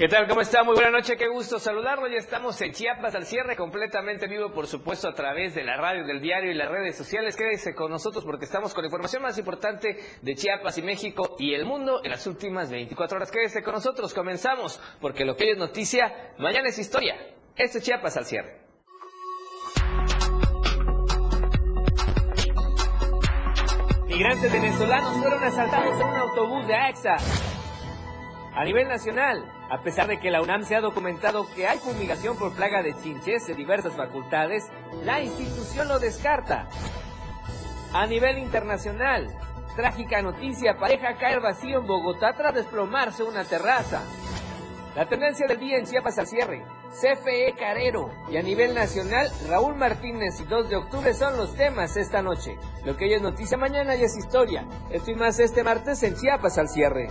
¿Qué tal? ¿Cómo está? Muy buena noche, qué gusto saludarlo. Ya estamos en Chiapas al cierre, completamente vivo, por supuesto, a través de la radio, del diario y las redes sociales. Quédese con nosotros porque estamos con la información más importante de Chiapas y México y el mundo en las últimas 24 horas. Quédese con nosotros, comenzamos, porque lo que hoy es noticia, mañana es historia. Esto es Chiapas al cierre. Migrantes venezolanos fueron asaltados en un autobús de AXA. A nivel nacional, a pesar de que la UNAM se ha documentado que hay fumigación por plaga de chinches de diversas facultades, la institución lo descarta. A nivel internacional, trágica noticia, pareja cae vacío en Bogotá tras desplomarse una terraza. La tendencia del día en Chiapas al cierre, CFE Carero y a nivel nacional, Raúl Martínez y 2 de octubre son los temas esta noche. Lo que hoy es noticia, mañana ya es historia. Esto y más este martes en Chiapas al cierre.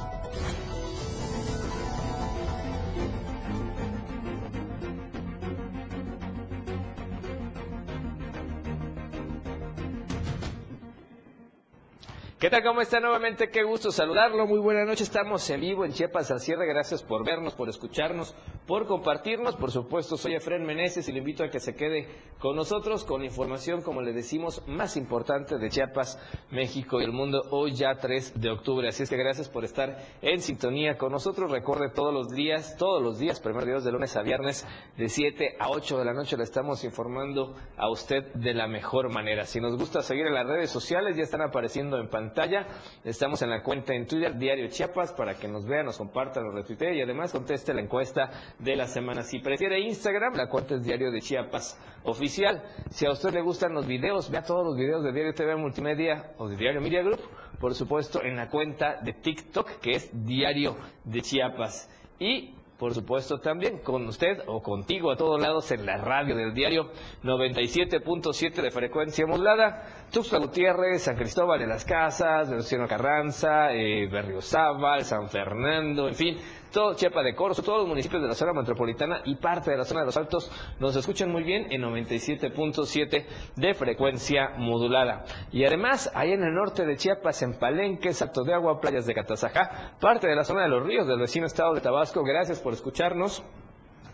¿Qué tal? ¿Cómo está nuevamente? Qué gusto saludarlo. Muy buena noche. Estamos en vivo en Chiapas al cierre. Gracias por vernos, por escucharnos, por compartirnos. Por supuesto, soy Efren Meneses y le invito a que se quede con nosotros con información, como le decimos, más importante de Chiapas, México y el mundo hoy ya 3 de octubre. Así es que gracias por estar en sintonía con nosotros. Recuerde todos los días, todos los días, primer días de lunes a viernes, de 7 a 8 de la noche, le estamos informando a usted de la mejor manera. Si nos gusta seguir en las redes sociales, ya están apareciendo en pantalla pantalla. Estamos en la cuenta en Twitter, Diario Chiapas, para que nos vea, nos comparta, nos retuitee y además conteste la encuesta de la semana. Si prefiere Instagram, la cuenta es Diario de Chiapas Oficial. Si a usted le gustan los videos, vea todos los videos de Diario TV Multimedia o de Diario Media Group, por supuesto, en la cuenta de TikTok, que es Diario de Chiapas. Y por supuesto, también con usted o contigo a todos lados en la radio del diario 97.7 de frecuencia modulada, Tuxtla Gutiérrez, San Cristóbal de las Casas, Venustiano Carranza, eh, Berriozábal, San Fernando, en fin, todo Chiapa de Corzo, todos los municipios de la zona metropolitana y parte de la zona de los Altos nos escuchan muy bien en 97.7 de frecuencia modulada. Y además, ahí en el norte de Chiapas, en Palenque, Salto de Agua, playas de Catazajá, parte de la zona de los ríos del vecino estado de Tabasco, gracias por escucharnos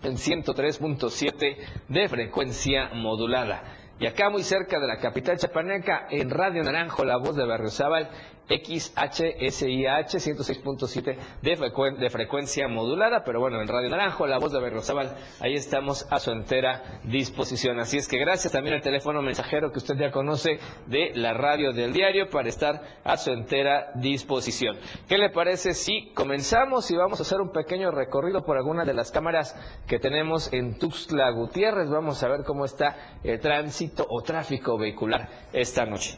en 103.7 de frecuencia modulada. Y acá muy cerca de la capital chapaneca, en Radio Naranjo, la voz de Berriozábal, XHSIH 106.7 de, de frecuencia modulada, pero bueno, en Radio Naranjo, la voz de Berriozábal, ahí estamos a su entera disposición. Así es que gracias también al teléfono mensajero que usted ya conoce de la radio del diario para estar a su entera disposición. ¿Qué le parece si comenzamos y vamos a hacer un pequeño recorrido por alguna de las cámaras que tenemos en Tuxtla Gutiérrez? Vamos a ver cómo está el tránsito o tráfico vehicular esta noche.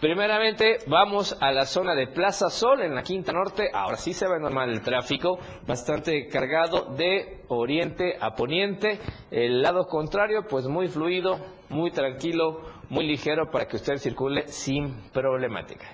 Primeramente vamos a la zona de Plaza Sol en la Quinta Norte. Ahora sí se ve normal el tráfico, bastante cargado de oriente a poniente. El lado contrario, pues muy fluido, muy tranquilo, muy ligero para que usted circule sin problemática.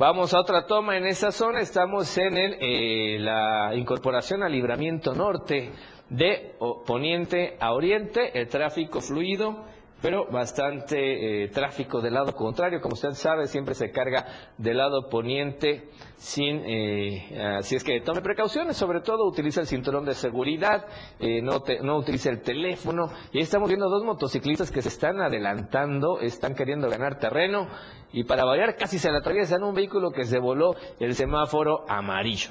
Vamos a otra toma en esa zona. Estamos en eh, la incorporación al libramiento norte de poniente a oriente. El tráfico fluido pero bastante eh, tráfico del lado contrario. Como usted sabe, siempre se carga del lado poniente sin, eh, así es que tome precauciones, sobre todo utiliza el cinturón de seguridad, eh, no, no utilice el teléfono. Y estamos viendo dos motociclistas que se están adelantando, están queriendo ganar terreno y para variar casi se le atraviesan un vehículo que se voló el semáforo amarillo.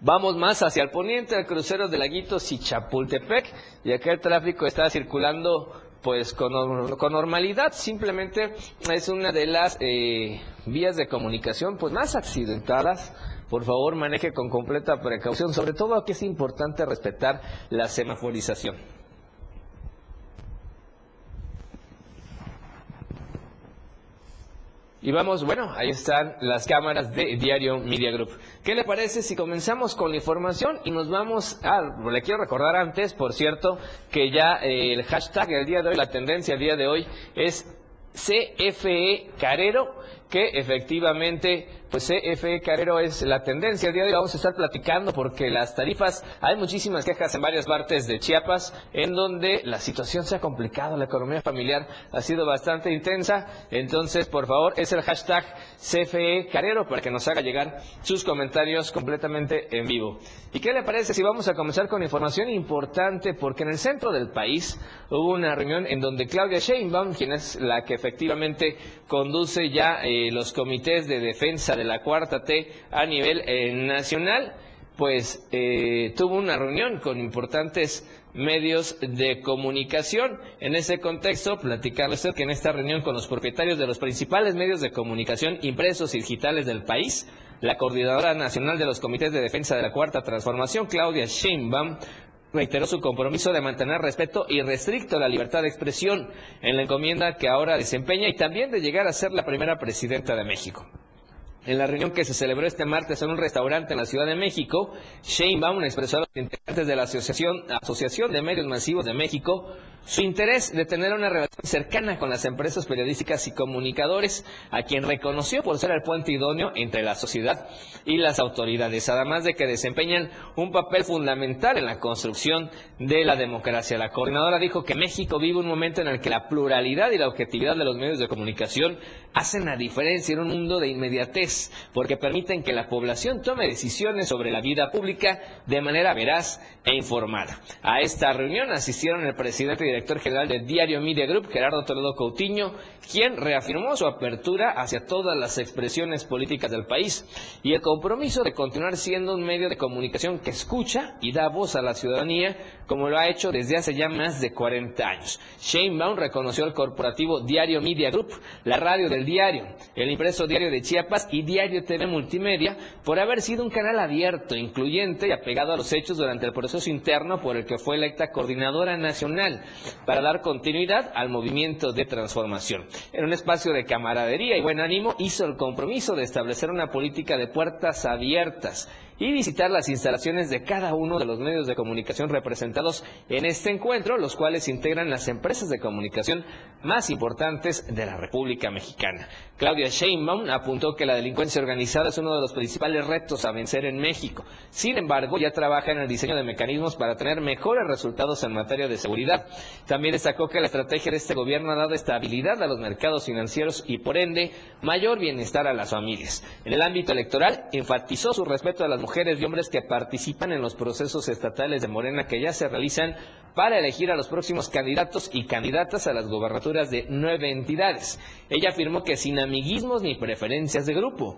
Vamos más hacia el poniente, al crucero de Laguitos y Chapultepec, y acá el tráfico está circulando pues con, normalidad, simplemente es una de las eh, vías de comunicación pues más accidentadas. Por favor, maneje con completa precaución, sobre todo aquí es importante respetar la semaforización. Y vamos, bueno, ahí están las cámaras de Diario Media Group. ¿Qué le parece si comenzamos con la información y nos vamos a... Le quiero recordar antes, por cierto, que ya eh, el hashtag el día de hoy, la tendencia el día de hoy es CFE Carero que efectivamente, pues CFE Carrero es la tendencia. El día de hoy vamos a estar platicando porque las tarifas, hay muchísimas quejas en varias partes de Chiapas, en donde la situación se ha complicado, la economía familiar ha sido bastante intensa. Entonces, por favor, es el hashtag CFE Carrero para que nos haga llegar sus comentarios completamente en vivo. ¿Y qué le parece si vamos a comenzar con información importante? Porque en el centro del país hubo una reunión en donde Claudia Sheinbaum, quien es la que efectivamente conduce ya eh, los comités de defensa de la cuarta T a nivel eh, nacional, pues eh, tuvo una reunión con importantes medios de comunicación. En ese contexto, platicarles que en esta reunión con los propietarios de los principales medios de comunicación impresos y digitales del país, la coordinadora nacional de los comités de defensa de la Cuarta Transformación, Claudia Sheinbaum, reiteró su compromiso de mantener respeto irrestricto a la libertad de expresión en la encomienda que ahora desempeña y también de llegar a ser la primera presidenta de México. En la reunión que se celebró este martes en un restaurante en la Ciudad de México, Sheinbaum expresó a los integrantes de la Asociación, Asociación de Medios Masivos de México su interés de tener una relación cercana con las empresas periodísticas y comunicadores, a quien reconoció por ser el puente idóneo entre la sociedad y las autoridades, además de que desempeñan un papel fundamental en la construcción de la democracia. La coordinadora dijo que México vive un momento en el que la pluralidad y la objetividad de los medios de comunicación hacen la diferencia en un mundo de inmediatez, porque permiten que la población tome decisiones sobre la vida pública de manera veraz e informada. A esta reunión asistieron el presidente y director general del Diario Media Group, Gerardo Toledo Coutinho, quien reafirmó su apertura hacia todas las expresiones políticas del país y el compromiso de continuar siendo un medio de comunicación que escucha y da voz a la ciudadanía, como lo ha hecho desde hace ya más de 40 años. Shane Baum reconoció al corporativo Diario Media Group, la radio del diario, el impreso Diario de Chiapas y Diario TV Multimedia por haber sido un canal abierto, incluyente y apegado a los hechos durante el proceso interno por el que fue electa coordinadora nacional para dar continuidad al movimiento de transformación. En un espacio de camaradería y buen ánimo hizo el compromiso de establecer una política de puertas abiertas y visitar las instalaciones de cada uno de los medios de comunicación representados en este encuentro, los cuales integran las empresas de comunicación más importantes de la República Mexicana. Claudia Sheinbaum apuntó que la delincuencia organizada es uno de los principales retos a vencer en México. Sin embargo, ya trabaja en el diseño de mecanismos para tener mejores resultados en materia de seguridad. También destacó que la estrategia de este gobierno ha dado estabilidad a los mercados financieros y, por ende, mayor bienestar a las familias. En el ámbito electoral, enfatizó su respeto a las mujeres y hombres que participan en los procesos estatales de Morena que ya se realizan para elegir a los próximos candidatos y candidatas a las gobernaturas de nueve entidades. Ella afirmó que sin amiguismos ni preferencias de grupo,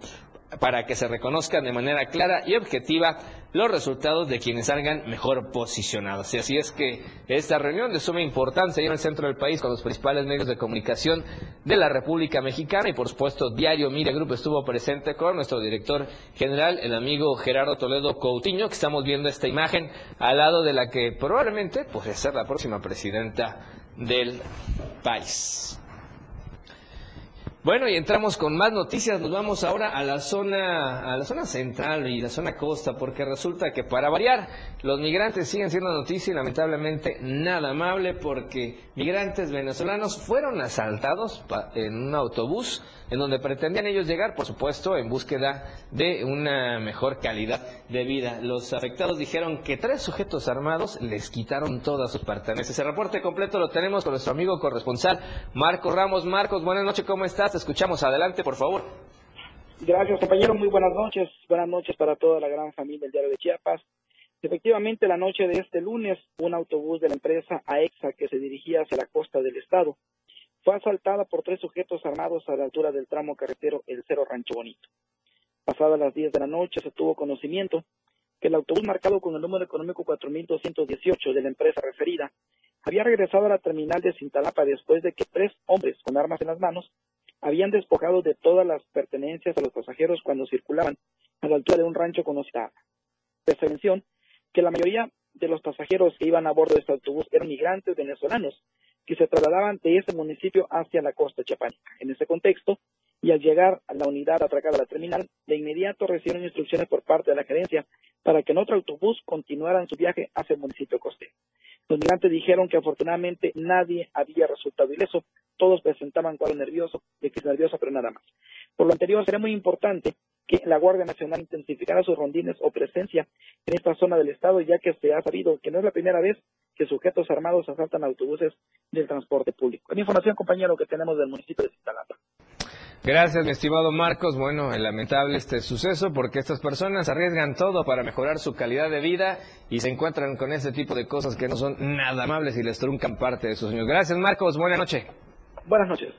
para que se reconozcan de manera clara y objetiva los resultados de quienes salgan mejor posicionados. Y así es que esta reunión de suma importancia en el centro del país con los principales medios de comunicación de la República Mexicana y por supuesto Diario Media Group estuvo presente con nuestro director general, el amigo Gerardo Toledo Coutinho, que estamos viendo esta imagen al lado de la que probablemente puede ser la próxima presidenta del país. Bueno, y entramos con más noticias. Nos vamos ahora a la zona, a la zona central y la zona costa, porque resulta que para variar, los migrantes siguen siendo noticia y lamentablemente nada amable, porque migrantes venezolanos fueron asaltados en un autobús en donde pretendían ellos llegar, por supuesto, en búsqueda de una mejor calidad de vida. Los afectados dijeron que tres sujetos armados les quitaron todas sus pertenencias. El reporte completo lo tenemos con nuestro amigo corresponsal Marcos Ramos. Marcos, buenas noches, ¿cómo estás? Te escuchamos, adelante, por favor. Gracias, compañero. Muy buenas noches. Buenas noches para toda la gran familia del Diario de Chiapas. Efectivamente, la noche de este lunes, un autobús de la empresa AEXA que se dirigía hacia la costa del estado fue asaltada por tres sujetos armados a la altura del tramo carretero El Cero Rancho Bonito. Pasadas las 10 de la noche se tuvo conocimiento que el autobús marcado con el número económico 4218 de la empresa referida había regresado a la terminal de Cintalapa después de que tres hombres con armas en las manos habían despojado de todas las pertenencias a los pasajeros cuando circulaban a la altura de un rancho conocido. Se mención que la mayoría de los pasajeros que iban a bordo de este autobús eran migrantes venezolanos que se trasladaban de ese municipio hacia la costa chiapánica. En ese contexto, y al llegar a la unidad atracada a la terminal, de inmediato recibieron instrucciones por parte de la gerencia para que en otro autobús continuaran su viaje hacia el municipio costero. Los migrantes dijeron que afortunadamente nadie había resultado ileso, todos presentaban cuadro nervioso, de que nervioso, pero nada más. Por lo anterior, será muy importante que la Guardia Nacional intensificara sus rondines o presencia en esta zona del estado, ya que se ha sabido que no es la primera vez que sujetos armados asaltan autobuses del transporte público. Es información, compañero, que tenemos del municipio de Cintalapa. Gracias, mi estimado Marcos. Bueno, es lamentable este suceso porque estas personas arriesgan todo para mejorar su calidad de vida y se encuentran con ese tipo de cosas que no son nada amables y les truncan parte de sus sueños. Gracias, Marcos. Buenas noches. Buenas noches.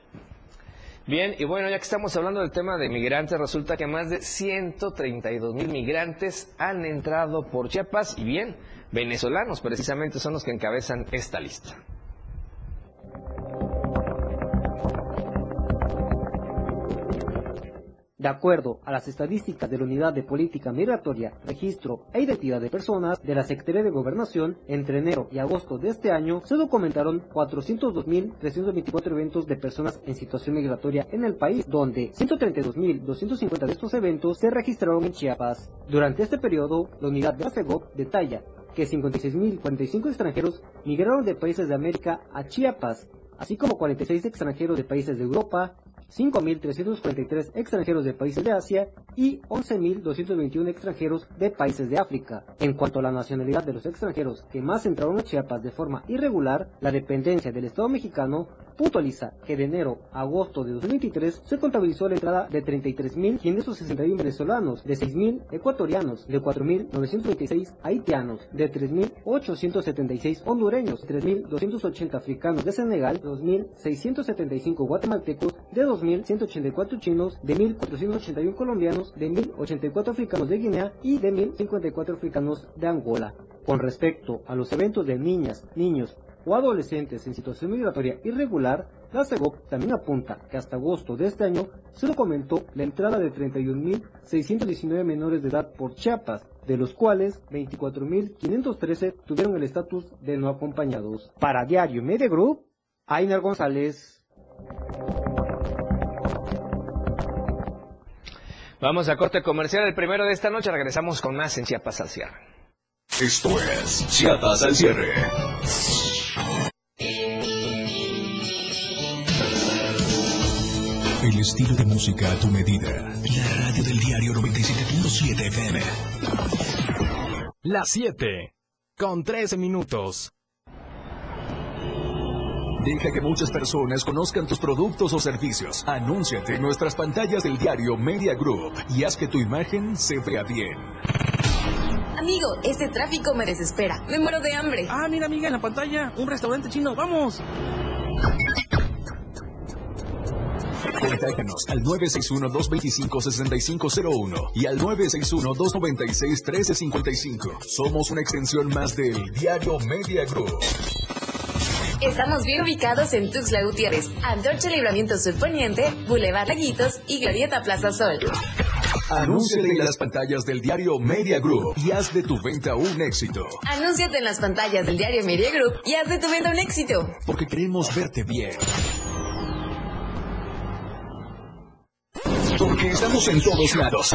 Bien, y bueno, ya que estamos hablando del tema de migrantes, resulta que más de 132 mil migrantes han entrado por Chiapas y bien, venezolanos precisamente son los que encabezan esta lista. De acuerdo a las estadísticas de la Unidad de Política Migratoria, Registro e Identidad de Personas de la Secretaría de Gobernación, entre enero y agosto de este año se documentaron 402.324 eventos de personas en situación migratoria en el país, donde 132.250 de estos eventos se registraron en Chiapas. Durante este periodo, la unidad de la detalla que 56.045 extranjeros migraron de países de América a Chiapas, así como 46 extranjeros de países de Europa, 5.343 extranjeros de países de Asia y 11.221 extranjeros de países de África. En cuanto a la nacionalidad de los extranjeros que más entraron a Chiapas de forma irregular, la dependencia del Estado mexicano puntualiza que de enero a agosto de 2023 se contabilizó la entrada de 33.561 venezolanos, de 6.000 ecuatorianos, de 4.926 haitianos, de 3.876 hondureños, 3.280 africanos de Senegal, 2.675 guatemaltecos, de 2.184 chinos, de 1.481 colombianos, de 1.084 africanos de Guinea y de 1.054 africanos de Angola. Con respecto a los eventos de niñas, niños o adolescentes en situación migratoria irregular, la CEGOP también apunta que hasta agosto de este año se documentó la entrada de 31.619 menores de edad por Chiapas, de los cuales 24.513 tuvieron el estatus de no acompañados. Para Diario Media Group, González. Vamos a corte comercial el primero de esta noche. Regresamos con más en Chiapas al cierre. Esto es Chiapas al cierre. El estilo de música a tu medida. La radio del diario 97.7 FM. Las 7. Con 13 minutos. Deja que muchas personas conozcan tus productos o servicios. Anúnciate en nuestras pantallas del diario Media Group y haz que tu imagen se vea bien. Amigo, este tráfico me desespera. Me muero de hambre. Ah, mira, amiga, en la pantalla. Un restaurante chino. ¡Vamos! Contáctanos al 961-225-6501 y al 961-296-1355. Somos una extensión más del Diario Media Group. Estamos bien ubicados en Tuxtla Gutiérrez, Antorcha Libramiento Poniente, Boulevard Laguitos y Glorieta Plaza Sol. Anúnciate en las pantallas del diario Media Group y haz de tu venta un éxito. Anúnciate en las pantallas del diario Media Group y haz de tu venta un éxito. Porque queremos verte bien. Porque estamos en todos lados.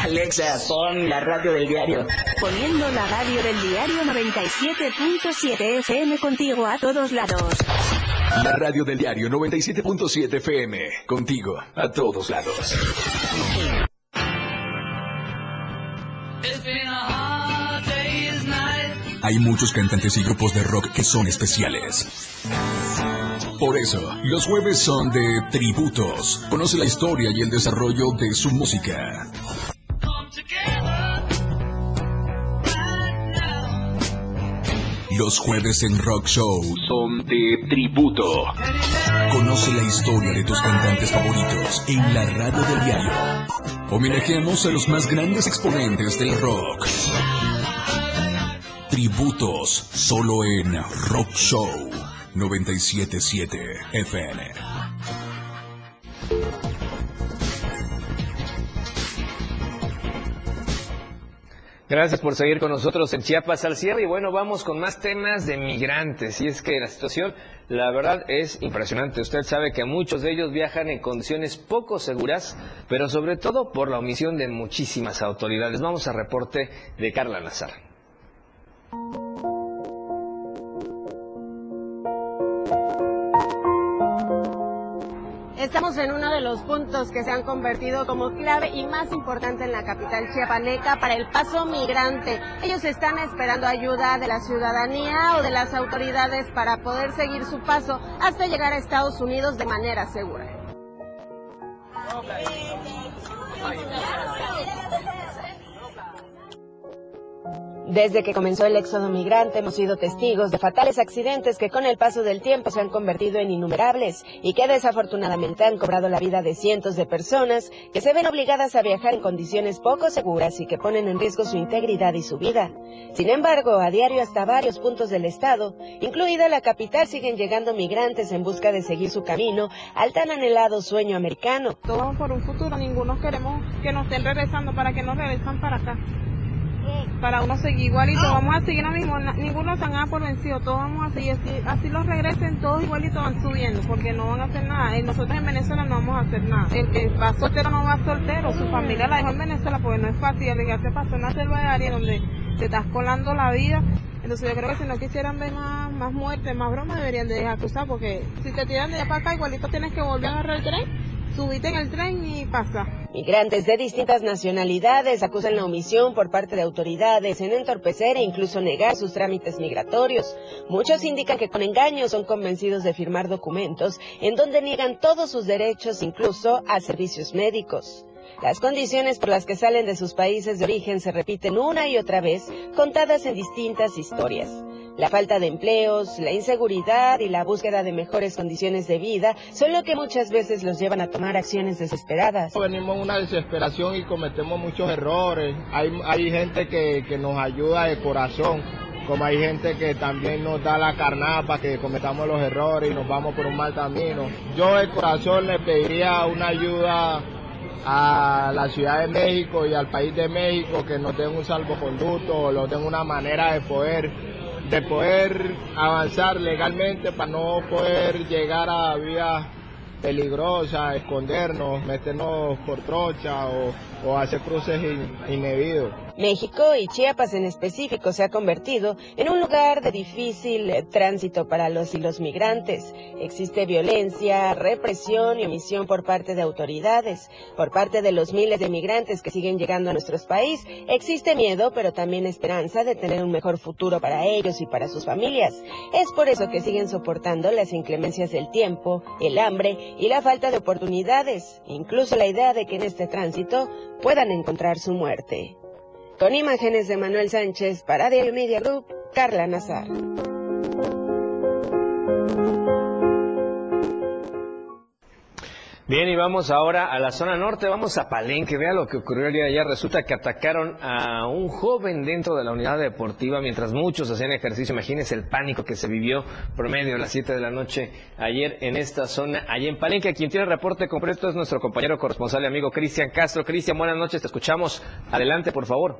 Alexa, pon la radio del diario. Poniendo la radio del diario 97.7 FM contigo a todos lados. La radio del diario 97.7 FM. Contigo a todos lados. Hay muchos cantantes y grupos de rock que son especiales. Por eso, los jueves son de tributos. Conoce la historia y el desarrollo de su música. Los jueves en Rock Show son de tributo. Conoce la historia de tus cantantes favoritos en la radio del diario. Homenajeamos a los más grandes exponentes del rock. Tributos solo en Rock Show 977 FN. Gracias por seguir con nosotros en Chiapas al cierre y bueno, vamos con más temas de migrantes y es que la situación, la verdad, es impresionante. Usted sabe que muchos de ellos viajan en condiciones poco seguras, pero sobre todo por la omisión de muchísimas autoridades. Vamos a reporte de Carla Nazar. Estamos en uno de los puntos que se han convertido como clave y más importante en la capital chiapaneca para el paso migrante. Ellos están esperando ayuda de la ciudadanía o de las autoridades para poder seguir su paso hasta llegar a Estados Unidos de manera segura. Desde que comenzó el éxodo migrante hemos sido testigos de fatales accidentes que con el paso del tiempo se han convertido en innumerables y que desafortunadamente han cobrado la vida de cientos de personas que se ven obligadas a viajar en condiciones poco seguras y que ponen en riesgo su integridad y su vida. Sin embargo, a diario hasta varios puntos del estado, incluida la capital, siguen llegando migrantes en busca de seguir su camino al tan anhelado sueño americano. Todos por un futuro, ninguno queremos que nos estén regresando para que nos regresan para acá para uno seguir igualito, vamos a seguir lo mismo, ninguno se han por vencido, todos vamos a seguir, así, así los regresen, todos igualitos van subiendo, porque no van a hacer nada, y nosotros en Venezuela no vamos a hacer nada, el que va soltero no va soltero, su familia la dejó en Venezuela porque no es fácil, alegarse pasó una selva de área donde te estás colando la vida, entonces yo creo que si no quisieran ver más, más muertes, más bromas, deberían de dejar cruzar, porque si te tiran de allá para acá, igualito tienes que volver a agarrar el tren subite en el tren y pasa. Migrantes de distintas nacionalidades acusan la omisión por parte de autoridades en entorpecer e incluso negar sus trámites migratorios. Muchos indican que con engaños son convencidos de firmar documentos en donde niegan todos sus derechos, incluso a servicios médicos. Las condiciones por las que salen de sus países de origen se repiten una y otra vez, contadas en distintas historias. La falta de empleos, la inseguridad y la búsqueda de mejores condiciones de vida son lo que muchas veces los llevan a tomar acciones desesperadas. Venimos en una desesperación y cometemos muchos errores. Hay, hay gente que, que nos ayuda de corazón como hay gente que también nos da la carnada para que cometamos los errores y nos vamos por un mal camino. Yo de corazón le pediría una ayuda a la Ciudad de México y al país de México que nos den un salvoconducto o nos den una manera de poder de poder avanzar legalmente para no poder llegar a vías peligrosas, escondernos, meternos por trocha o, o hacer cruces indebidos. México y Chiapas en específico se ha convertido en un lugar de difícil tránsito para los y los migrantes. Existe violencia, represión y omisión por parte de autoridades. Por parte de los miles de migrantes que siguen llegando a nuestro país, existe miedo, pero también esperanza de tener un mejor futuro para ellos y para sus familias. Es por eso que siguen soportando las inclemencias del tiempo, el hambre y la falta de oportunidades, incluso la idea de que en este tránsito puedan encontrar su muerte. Con imágenes de Manuel Sánchez para Diario Media Group, Carla Nazar. Bien, y vamos ahora a la zona norte, vamos a Palenque. Vea lo que ocurrió el día de ayer. Resulta que atacaron a un joven dentro de la unidad deportiva mientras muchos hacían ejercicio. Imagínense el pánico que se vivió por medio de las 7 de la noche ayer en esta zona, allí en Palenque. Quien tiene el reporte completo es nuestro compañero corresponsal y amigo Cristian Castro. Cristian, buenas noches, te escuchamos. Adelante, por favor.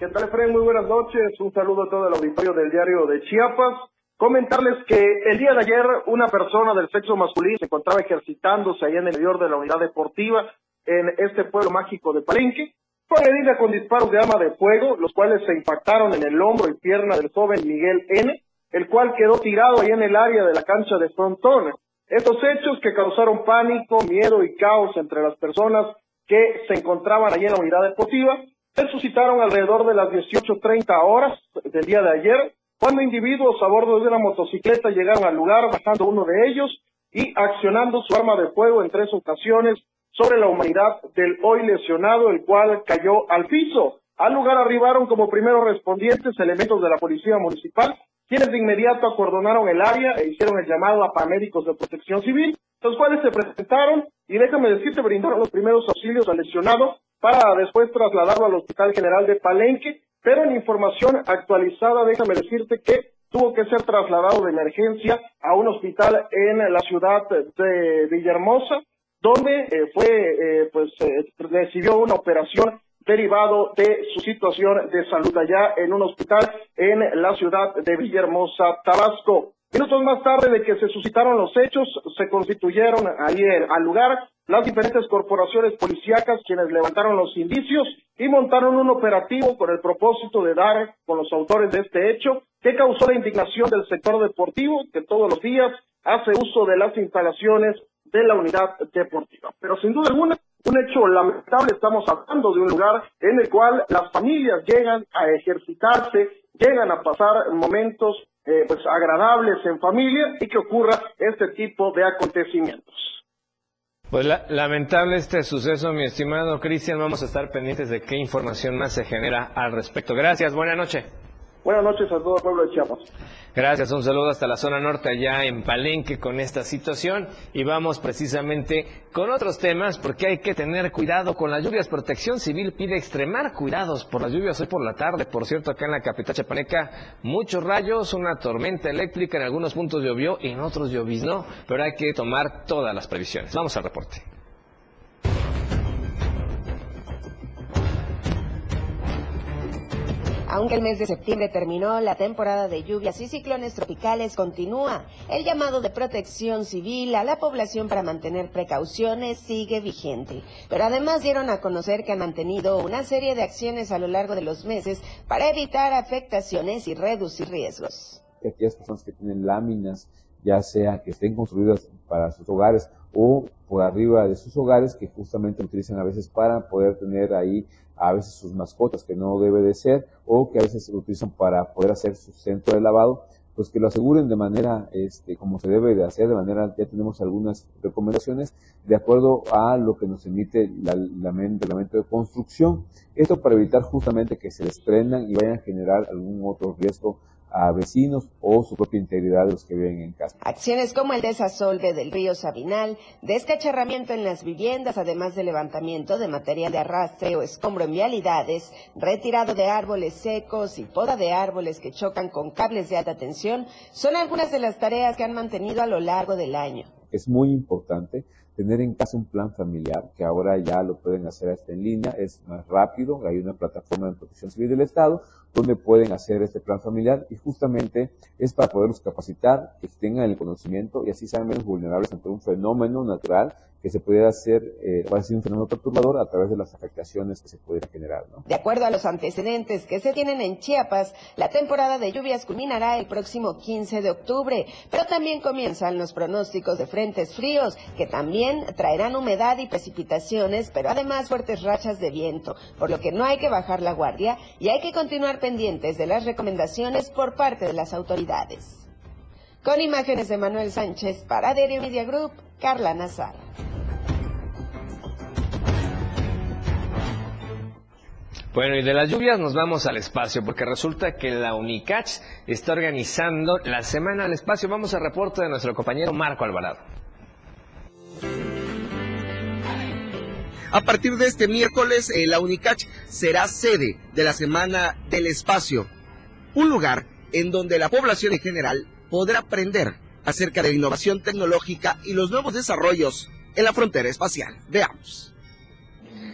¿Qué tal, Efraín? Muy buenas noches. Un saludo a todo el auditorio del diario de Chiapas. Comentarles que el día de ayer una persona del sexo masculino se encontraba ejercitándose allá en el interior de la unidad deportiva en este pueblo mágico de Palenque. Fue agredida con disparos de arma de fuego, los cuales se impactaron en el hombro y pierna del joven Miguel N., el cual quedó tirado ahí en el área de la cancha de frontón. Estos hechos que causaron pánico, miedo y caos entre las personas que se encontraban allí en la unidad deportiva, se suscitaron alrededor de las 18.30 horas del día de ayer, cuando individuos a bordo de una motocicleta llegaron al lugar, bajando uno de ellos y accionando su arma de fuego en tres ocasiones sobre la humanidad del hoy lesionado, el cual cayó al piso. Al lugar arribaron como primeros respondientes elementos de la Policía Municipal, quienes de inmediato acordonaron el área e hicieron el llamado a paramédicos de protección civil, los cuales se presentaron y déjame decirte, brindaron los primeros auxilios al lesionado para después trasladarlo al Hospital General de Palenque, pero en información actualizada, déjame decirte que tuvo que ser trasladado de emergencia a un hospital en la ciudad de Villahermosa, donde fue, pues, recibió una operación derivado de su situación de salud allá en un hospital en la ciudad de Villahermosa, Tabasco. Minutos más tarde de que se suscitaron los hechos, se constituyeron ahí al lugar las diferentes corporaciones policíacas quienes levantaron los indicios y montaron un operativo con el propósito de dar con los autores de este hecho que causó la indignación del sector deportivo que todos los días hace uso de las instalaciones de la unidad deportiva. Pero sin duda alguna, un hecho lamentable, estamos hablando de un lugar en el cual las familias llegan a ejercitarse, llegan a pasar momentos eh, pues agradables en familia y que ocurra este tipo de acontecimientos. Pues lamentable este suceso, mi estimado Cristian. Vamos a estar pendientes de qué información más se genera al respecto. Gracias, buena noche. Buenas noches a todo el pueblo de Chiapas. Gracias, un saludo hasta la zona norte, allá en Palenque, con esta situación. Y vamos precisamente con otros temas, porque hay que tener cuidado con las lluvias. Protección Civil pide extremar cuidados por las lluvias hoy por la tarde. Por cierto, acá en la capital chapaneca, muchos rayos, una tormenta eléctrica, en algunos puntos llovió, en otros lloviznó, pero hay que tomar todas las previsiones. Vamos al reporte. Aunque el mes de septiembre terminó, la temporada de lluvias y ciclones tropicales continúa. El llamado de protección civil a la población para mantener precauciones sigue vigente. Pero además dieron a conocer que han mantenido una serie de acciones a lo largo de los meses para evitar afectaciones y reducir riesgos. Aquellas personas que tienen láminas, ya sea que estén construidas para sus hogares o por arriba de sus hogares, que justamente utilizan a veces para poder tener ahí a veces sus mascotas, que no debe de ser, o que a veces se utilizan para poder hacer su centro de lavado, pues que lo aseguren de manera, este, como se debe de hacer, de manera, ya tenemos algunas recomendaciones, de acuerdo a lo que nos emite la, la, reglamento de construcción. Esto para evitar justamente que se desprendan y vayan a generar algún otro riesgo a vecinos o su propia integridad de los que viven en casa. Acciones como el desasolve del río Sabinal, descacharramiento en las viviendas, además de levantamiento de material de arrastre o escombro en vialidades, retirado de árboles secos y poda de árboles que chocan con cables de alta tensión, son algunas de las tareas que han mantenido a lo largo del año. Es muy importante tener en casa un plan familiar, que ahora ya lo pueden hacer hasta en línea, es más rápido, hay una plataforma de protección civil del Estado donde pueden hacer este plan familiar y justamente es para poderlos capacitar, que tengan el conocimiento y así sean menos vulnerables ante un fenómeno natural que se pudiera hacer, va a ser un fenómeno perturbador a través de las afectaciones que se pudiera generar. De acuerdo a los antecedentes que se tienen en Chiapas, la temporada de lluvias culminará el próximo 15 de octubre, pero también comienzan los pronósticos de frentes fríos que también traerán humedad y precipitaciones, pero además fuertes rachas de viento, por lo que no hay que bajar la guardia y hay que continuar pendientes de las recomendaciones por parte de las autoridades. Con imágenes de Manuel Sánchez para Diario Media Group, Carla Nazar. Bueno, y de las lluvias nos vamos al espacio, porque resulta que la UNICACH está organizando la Semana del Espacio. Vamos al reporte de nuestro compañero Marco Alvarado. A partir de este miércoles, eh, la UNICACH será sede de la Semana del Espacio, un lugar en donde la población en general podrá aprender acerca de innovación tecnológica y los nuevos desarrollos en la frontera espacial. Veamos.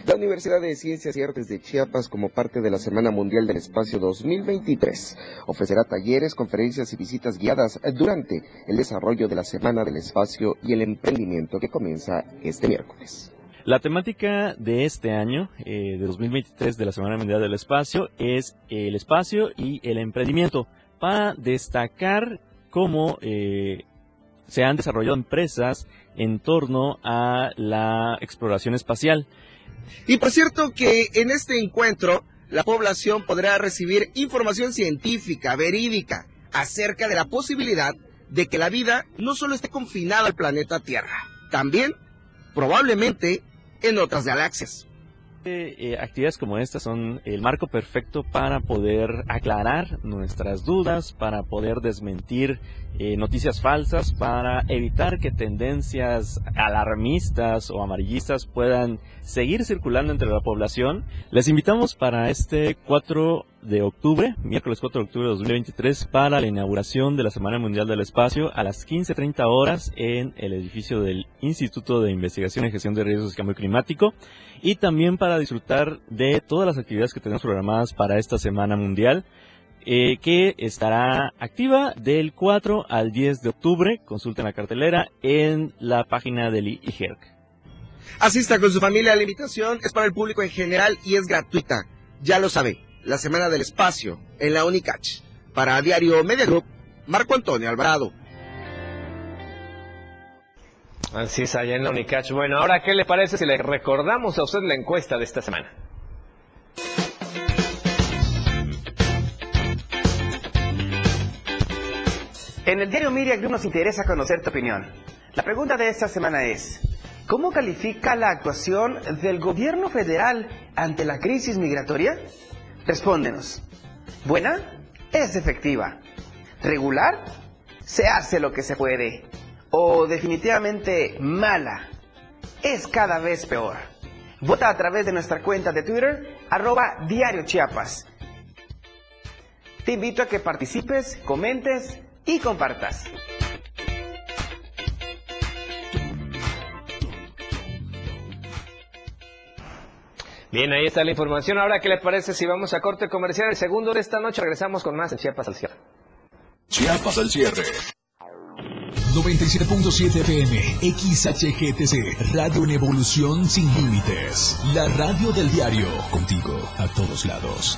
La Universidad de Ciencias y Artes de Chiapas, como parte de la Semana Mundial del Espacio 2023, ofrecerá talleres, conferencias y visitas guiadas durante el desarrollo de la Semana del Espacio y el Emprendimiento que comienza este miércoles. La temática de este año, eh, de 2023 de la Semana Mundial del Espacio, es el espacio y el emprendimiento, para destacar cómo eh, se han desarrollado empresas en torno a la exploración espacial. Y por cierto que en este encuentro la población podrá recibir información científica, verídica, acerca de la posibilidad de que la vida no solo esté confinada al planeta Tierra, también probablemente en otras galaxias. Eh, actividades como estas son el marco perfecto para poder aclarar nuestras dudas, para poder desmentir eh, noticias falsas, para evitar que tendencias alarmistas o amarillistas puedan seguir circulando entre la población. Les invitamos para este 4 de octubre, miércoles 4 de octubre de 2023, para la inauguración de la Semana Mundial del Espacio a las 15.30 horas en el edificio del Instituto de Investigación y Gestión de Riesgos y Cambio Climático y también para disfrutar de todas las actividades que tenemos programadas para esta Semana Mundial. Eh, que estará activa del 4 al 10 de octubre. Consulten la cartelera en la página del IGERC. Asista con su familia. La invitación es para el público en general y es gratuita. Ya lo sabe, la Semana del Espacio en la Unicach. Para Diario Media Group, Marco Antonio Alvarado. Así es, allá en la Unicach. Bueno, ahora, ¿qué le parece si le recordamos a usted la encuesta de esta semana? En el diario Media nos interesa conocer tu opinión. La pregunta de esta semana es, ¿cómo califica la actuación del gobierno federal ante la crisis migratoria? Respóndenos. ¿Buena? Es efectiva. ¿Regular? Se hace lo que se puede. ¿O definitivamente mala? Es cada vez peor. Vota a través de nuestra cuenta de Twitter, arroba Diario Chiapas. Te invito a que participes, comentes y compartas. Bien, ahí está la información. Ahora, ¿qué le parece si vamos a corte comercial? El segundo de esta noche regresamos con más en Chiapas al cierre. Chiapas al cierre. 97.7 FM, XHGTC, Radio en Evolución Sin Límites. La radio del diario, contigo a todos lados.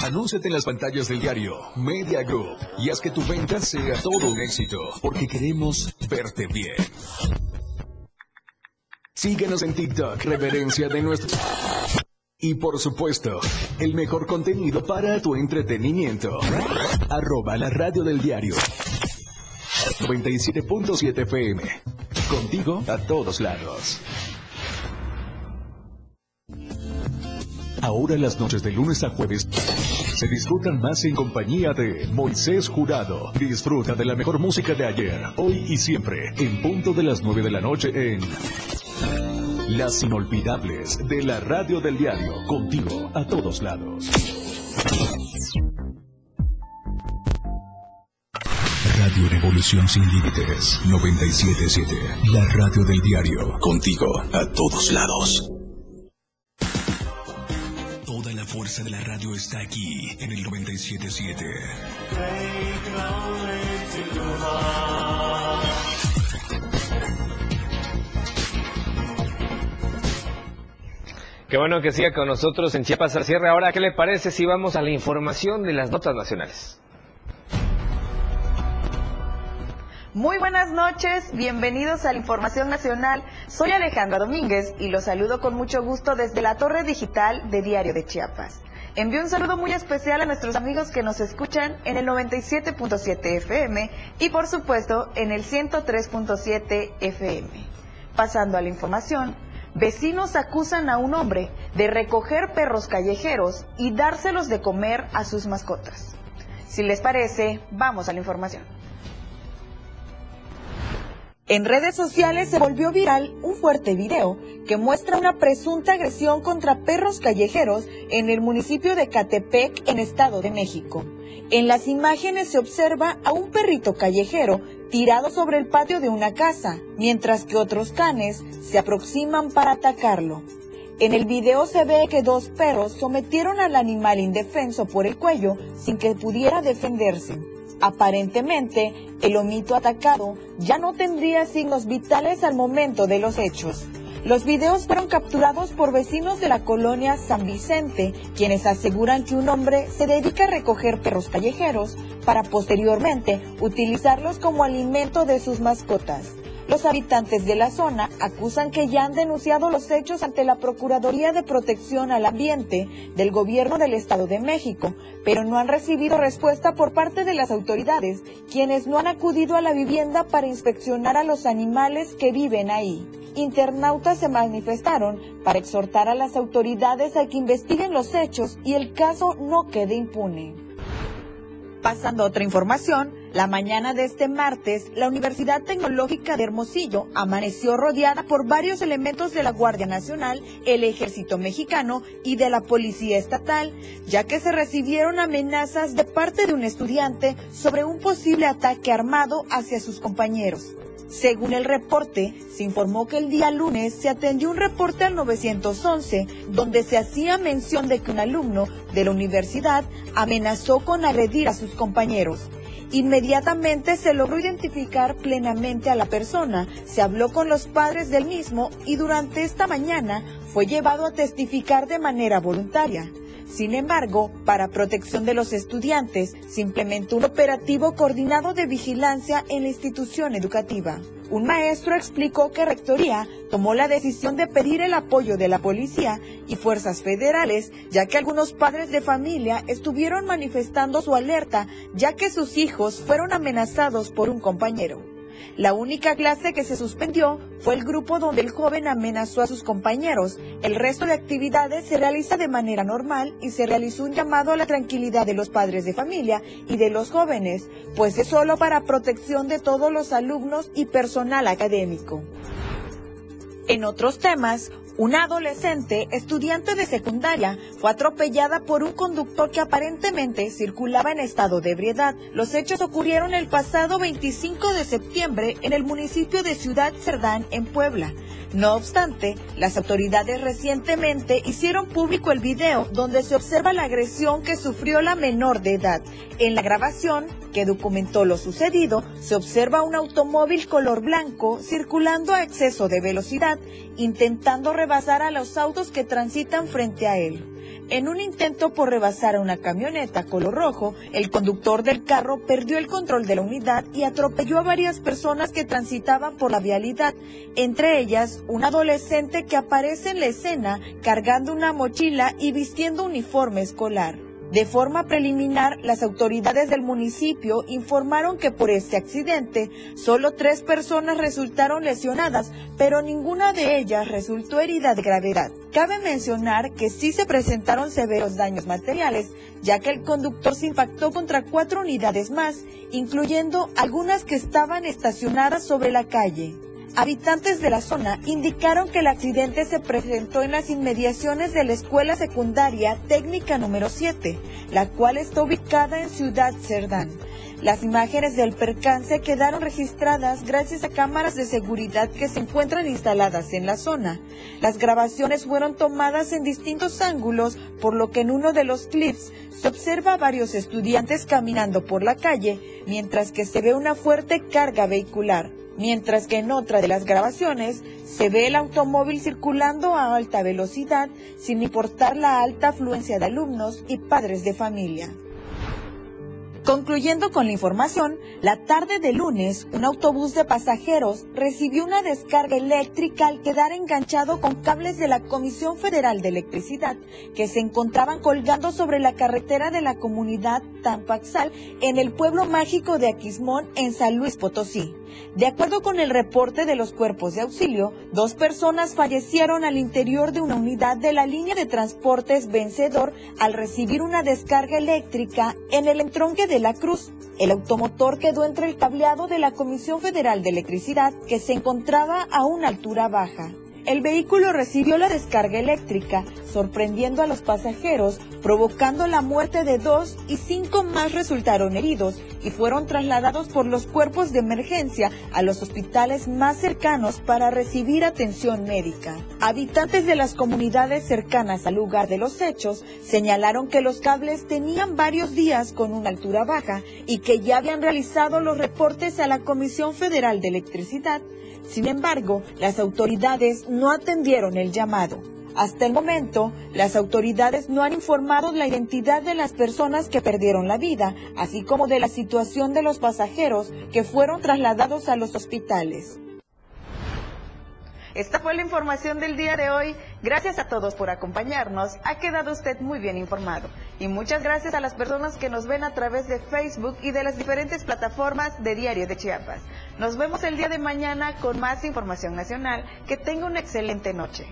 Anúnciate en las pantallas del diario Media Group y haz que tu venta sea todo un éxito, porque queremos verte bien. Síguenos en TikTok, reverencia de nuestro... Y por supuesto, el mejor contenido para tu entretenimiento. Arroba la radio del diario. 97.7 FM. Contigo a todos lados. Ahora las noches de lunes a jueves se disfrutan más en compañía de Moisés Jurado. Disfruta de la mejor música de ayer, hoy y siempre, en punto de las 9 de la noche en Las Inolvidables de la Radio del Diario. Contigo a todos lados. Radio Revolución Sin Límites 977. La radio del diario. Contigo a todos lados. De la radio está aquí en el 977. Qué bueno que siga con nosotros en Chiapas al cierre. Ahora, ¿qué le parece si vamos a la información de las notas nacionales? Muy buenas noches, bienvenidos a la Información Nacional. Soy Alejandra Domínguez y los saludo con mucho gusto desde la torre digital de Diario de Chiapas. Envío un saludo muy especial a nuestros amigos que nos escuchan en el 97.7 FM y por supuesto en el 103.7 FM. Pasando a la información, vecinos acusan a un hombre de recoger perros callejeros y dárselos de comer a sus mascotas. Si les parece, vamos a la información. En redes sociales se volvió viral un fuerte video que muestra una presunta agresión contra perros callejeros en el municipio de Catepec, en Estado de México. En las imágenes se observa a un perrito callejero tirado sobre el patio de una casa, mientras que otros canes se aproximan para atacarlo. En el video se ve que dos perros sometieron al animal indefenso por el cuello sin que pudiera defenderse. Aparentemente, el omito atacado ya no tendría signos vitales al momento de los hechos. Los videos fueron capturados por vecinos de la colonia San Vicente, quienes aseguran que un hombre se dedica a recoger perros callejeros para posteriormente utilizarlos como alimento de sus mascotas. Los habitantes de la zona acusan que ya han denunciado los hechos ante la Procuraduría de Protección al Ambiente del Gobierno del Estado de México, pero no han recibido respuesta por parte de las autoridades, quienes no han acudido a la vivienda para inspeccionar a los animales que viven ahí. Internautas se manifestaron para exhortar a las autoridades a que investiguen los hechos y el caso no quede impune. Pasando a otra información, la mañana de este martes, la Universidad Tecnológica de Hermosillo amaneció rodeada por varios elementos de la Guardia Nacional, el Ejército Mexicano y de la Policía Estatal, ya que se recibieron amenazas de parte de un estudiante sobre un posible ataque armado hacia sus compañeros. Según el reporte, se informó que el día lunes se atendió un reporte al 911 donde se hacía mención de que un alumno de la universidad amenazó con agredir a sus compañeros. Inmediatamente se logró identificar plenamente a la persona, se habló con los padres del mismo y durante esta mañana fue llevado a testificar de manera voluntaria. Sin embargo, para protección de los estudiantes, se implementó un operativo coordinado de vigilancia en la institución educativa. Un maestro explicó que Rectoría tomó la decisión de pedir el apoyo de la policía y fuerzas federales, ya que algunos padres de familia estuvieron manifestando su alerta, ya que sus hijos fueron amenazados por un compañero. La única clase que se suspendió fue el grupo donde el joven amenazó a sus compañeros. El resto de actividades se realiza de manera normal y se realizó un llamado a la tranquilidad de los padres de familia y de los jóvenes, pues es solo para protección de todos los alumnos y personal académico. En otros temas, una adolescente, estudiante de secundaria, fue atropellada por un conductor que aparentemente circulaba en estado de ebriedad. Los hechos ocurrieron el pasado 25 de septiembre en el municipio de Ciudad Cerdán, en Puebla. No obstante, las autoridades recientemente hicieron público el video donde se observa la agresión que sufrió la menor de edad. En la grabación, que documentó lo sucedido, se observa un automóvil color blanco circulando a exceso de velocidad, intentando rebasar a los autos que transitan frente a él. En un intento por rebasar a una camioneta color rojo, el conductor del carro perdió el control de la unidad y atropelló a varias personas que transitaban por la vialidad, entre ellas un adolescente que aparece en la escena cargando una mochila y vistiendo uniforme escolar. De forma preliminar, las autoridades del municipio informaron que por este accidente solo tres personas resultaron lesionadas, pero ninguna de ellas resultó herida de gravedad. Cabe mencionar que sí se presentaron severos daños materiales, ya que el conductor se impactó contra cuatro unidades más, incluyendo algunas que estaban estacionadas sobre la calle. Habitantes de la zona indicaron que el accidente se presentó en las inmediaciones de la escuela secundaria técnica número 7, la cual está ubicada en Ciudad Cerdán. Las imágenes del percance quedaron registradas gracias a cámaras de seguridad que se encuentran instaladas en la zona. Las grabaciones fueron tomadas en distintos ángulos, por lo que en uno de los clips se observa a varios estudiantes caminando por la calle, mientras que se ve una fuerte carga vehicular mientras que en otra de las grabaciones se ve el automóvil circulando a alta velocidad sin importar la alta afluencia de alumnos y padres de familia. Concluyendo con la información, la tarde de lunes, un autobús de pasajeros recibió una descarga eléctrica al quedar enganchado con cables de la Comisión Federal de Electricidad que se encontraban colgando sobre la carretera de la comunidad Tampaxal en el pueblo mágico de Aquismón en San Luis Potosí. De acuerdo con el reporte de los cuerpos de auxilio, dos personas fallecieron al interior de una unidad de la línea de transportes Vencedor al recibir una descarga eléctrica en el entronque de la Cruz. El automotor quedó entre el cableado de la Comisión Federal de Electricidad que se encontraba a una altura baja. El vehículo recibió la descarga eléctrica, sorprendiendo a los pasajeros, provocando la muerte de dos y cinco más resultaron heridos y fueron trasladados por los cuerpos de emergencia a los hospitales más cercanos para recibir atención médica. Habitantes de las comunidades cercanas al lugar de los hechos señalaron que los cables tenían varios días con una altura baja y que ya habían realizado los reportes a la Comisión Federal de Electricidad sin embargo, las autoridades no atendieron el llamado. Hasta el momento, las autoridades no han informado la identidad de las personas que perdieron la vida, así como de la situación de los pasajeros que fueron trasladados a los hospitales. Esta fue la información del día de hoy. Gracias a todos por acompañarnos. Ha quedado usted muy bien informado. Y muchas gracias a las personas que nos ven a través de Facebook y de las diferentes plataformas de Diario de Chiapas. Nos vemos el día de mañana con más información nacional. Que tenga una excelente noche.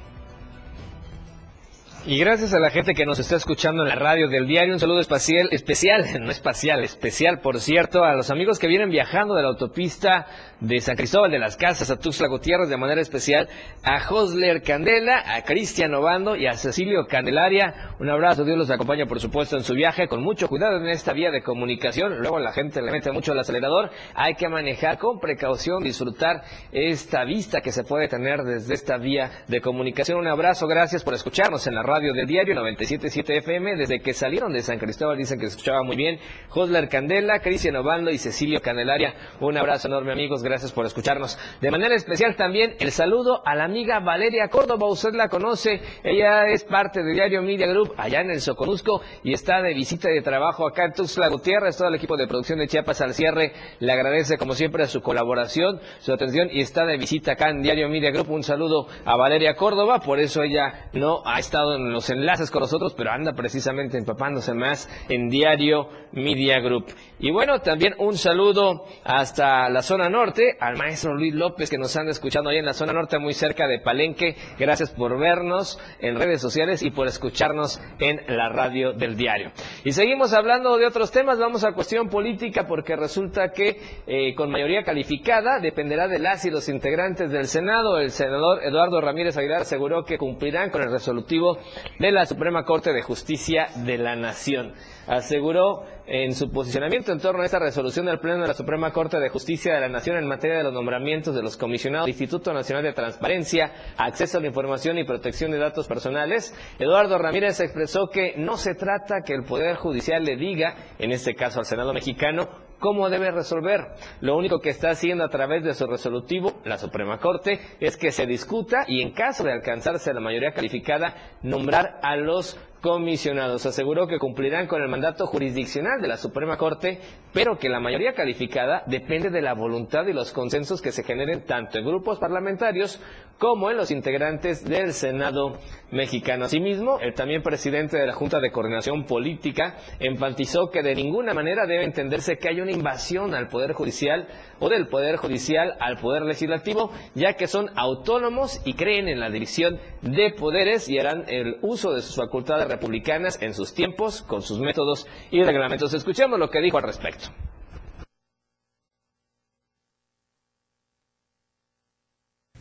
Y gracias a la gente que nos está escuchando en la radio del diario, un saludo espacial, especial, no espacial, especial, por cierto, a los amigos que vienen viajando de la autopista de San Cristóbal de las Casas a Tuxtla Gutiérrez, de manera especial a Josler Candela, a Cristian Obando y a Cecilio Candelaria. Un abrazo, Dios los acompaña, por supuesto, en su viaje, con mucho cuidado en esta vía de comunicación. Luego la gente le mete mucho al acelerador. Hay que manejar con precaución, disfrutar esta vista que se puede tener desde esta vía de comunicación. Un abrazo, gracias por escucharnos en la radio radio del diario 97.7 FM. Desde que salieron de San Cristóbal dicen que se escuchaba muy bien. Josler Candela, Cristian Obando y Cecilio Candelaria. Un abrazo enorme amigos, gracias por escucharnos. De manera especial también el saludo a la amiga Valeria Córdoba. Usted la conoce, ella es parte de Diario Media Group allá en el Soconusco y está de visita de trabajo acá en Tuxtla Gutiérrez. Todo el equipo de producción de Chiapas al cierre le agradece como siempre su colaboración, su atención y está de visita acá en Diario Media Group. Un saludo a Valeria Córdoba, por eso ella no ha estado en los enlaces con nosotros, pero anda precisamente empapándose más en Diario Media Group. Y bueno, también un saludo hasta la zona norte, al maestro Luis López que nos anda escuchando ahí en la zona norte, muy cerca de Palenque. Gracias por vernos en redes sociales y por escucharnos en la radio del diario. Y seguimos hablando de otros temas, vamos a cuestión política porque resulta que eh, con mayoría calificada dependerá de las y los integrantes del Senado. El senador Eduardo Ramírez Aguilar aseguró que cumplirán con el resolutivo de la Suprema Corte de Justicia de la Nación. Aseguró en su posicionamiento en torno a esta resolución del Pleno de la Suprema Corte de Justicia de la Nación en materia de los nombramientos de los comisionados del Instituto Nacional de Transparencia, Acceso a la Información y Protección de Datos Personales, Eduardo Ramírez expresó que no se trata que el Poder Judicial le diga, en este caso al Senado mexicano, cómo debe resolver. Lo único que está haciendo a través de su resolutivo la Suprema Corte es que se discuta y en caso de alcanzarse la mayoría calificada, nombrar a los comisionados. Aseguró que cumplirán con el mandato jurisdiccional de la Suprema Corte, pero que la mayoría calificada depende de la voluntad y los consensos que se generen tanto en grupos parlamentarios como en los integrantes del Senado mexicano. Asimismo, el también presidente de la Junta de Coordinación Política enfatizó que de ninguna manera debe entenderse que hay una invasión al Poder Judicial o del Poder Judicial al Poder Legislativo, ya que son autónomos y creen en la división de poderes y harán el uso de sus facultades republicanas en sus tiempos, con sus métodos y reglamentos. Escuchemos lo que dijo al respecto.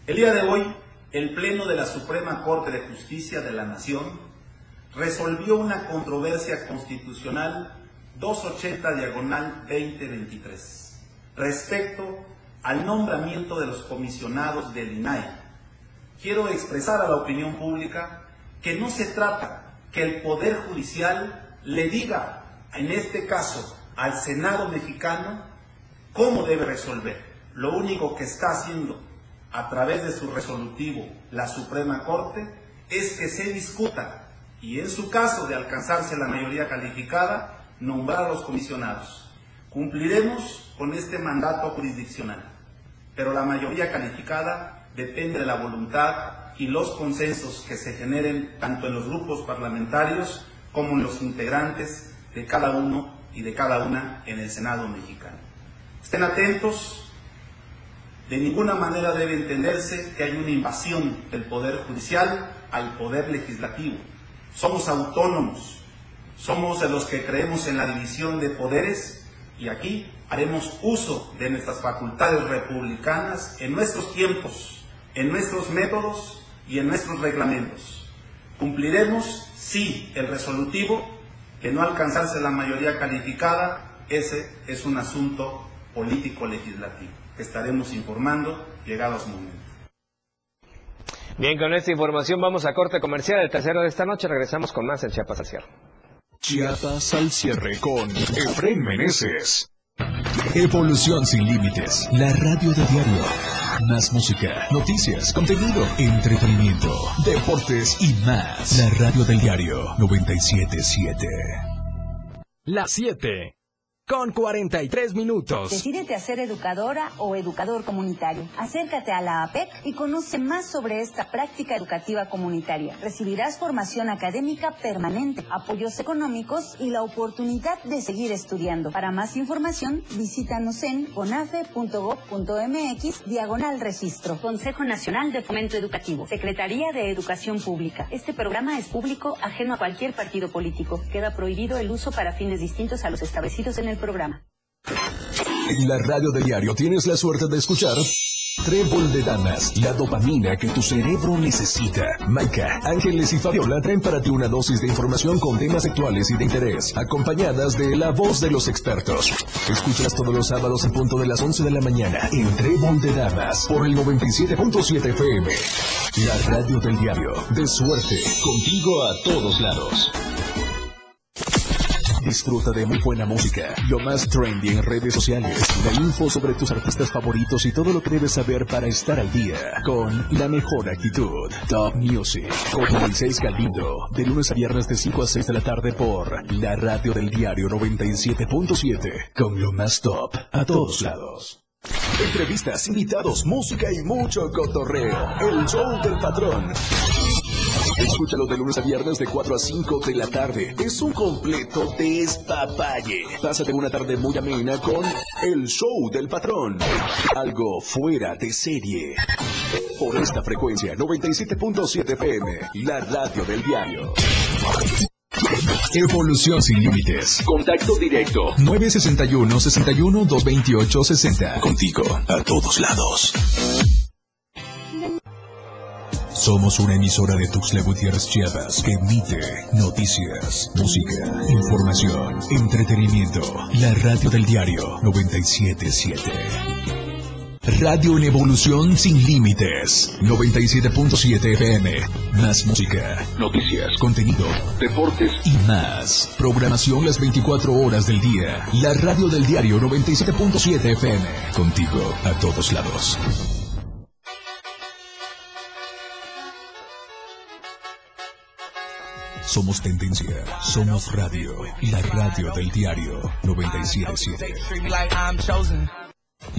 El día de hoy, el Pleno de la Suprema Corte de Justicia de la Nación resolvió una controversia constitucional 280 diagonal 2023 respecto al nombramiento de los comisionados del INAI. Quiero expresar a la opinión pública que no se trata que el Poder Judicial le diga, en este caso, al Senado mexicano cómo debe resolver. Lo único que está haciendo a través de su resolutivo la Suprema Corte es que se discuta y en su caso de alcanzarse la mayoría calificada, nombrar a los comisionados. Cumpliremos con este mandato jurisdiccional, pero la mayoría calificada depende de la voluntad y los consensos que se generen tanto en los grupos parlamentarios como en los integrantes de cada uno y de cada una en el Senado mexicano. Estén atentos, de ninguna manera debe entenderse que hay una invasión del Poder Judicial al Poder Legislativo. Somos autónomos, somos de los que creemos en la división de poderes y aquí haremos uso de nuestras facultades republicanas en nuestros tiempos, en nuestros métodos y en nuestros reglamentos. Cumpliremos, sí, el resolutivo, que no alcanzarse la mayoría calificada, ese es un asunto político-legislativo, que estaremos informando llegados momentos. Bien, con esta información vamos a corte comercial. El tercero de esta noche regresamos con más en Chiapas al cierre. Chiapas al cierre con Efren Meneses. Evolución sin límites. La radio de diario. Más música, noticias, contenido, entretenimiento, deportes y más. La radio del diario 977. La 7 con 43 minutos. Decídete a ser educadora o educador comunitario. Acércate a la APEC y conoce más sobre esta práctica educativa comunitaria. Recibirás formación académica permanente, apoyos económicos y la oportunidad de seguir estudiando. Para más información, visítanos en conafe.gov.mx diagonal registro. Consejo Nacional de Fomento Educativo. Secretaría de Educación Pública. Este programa es público, ajeno a cualquier partido político. Queda prohibido el uso para fines distintos a los establecidos en el programa. En la radio del diario tienes la suerte de escuchar Trébol de Damas, la dopamina que tu cerebro necesita. Maika, Ángeles y Fabiola traen para ti una dosis de información con temas actuales y de interés, acompañadas de la voz de los expertos. Escuchas todos los sábados en punto de las 11 de la mañana en Trébol de Damas por el 97.7 FM. La radio del diario, de suerte, contigo a todos lados. Disfruta de muy buena música, lo más trendy en redes sociales, la info sobre tus artistas favoritos y todo lo que debes saber para estar al día con la mejor actitud. Top Music con Moisés Galindo, de lunes a viernes de 5 a 6 de la tarde por la radio del diario 97.7 con lo más top a todos lados. Entrevistas, invitados, música y mucho cotorreo. El show del patrón. Escúchalo de lunes a viernes de 4 a 5 de la tarde. Es un completo despapalle. Pásate una tarde muy amena con El Show del Patrón. Algo fuera de serie. Por esta frecuencia, 97.7 FM, la radio del diario. Evolución sin límites. Contacto directo. 961 61 228 60. Contigo, a todos lados. Somos una emisora de Tuxtla Gutiérrez Chiapas que emite noticias, música, información, entretenimiento. La radio del diario 977. Radio en evolución sin límites. 97.7 FM. Más música, noticias, contenido, deportes y más. Programación las 24 horas del día. La radio del diario 97.7 FM. Contigo a todos lados. Somos tendencia, somos radio, la radio del diario 977.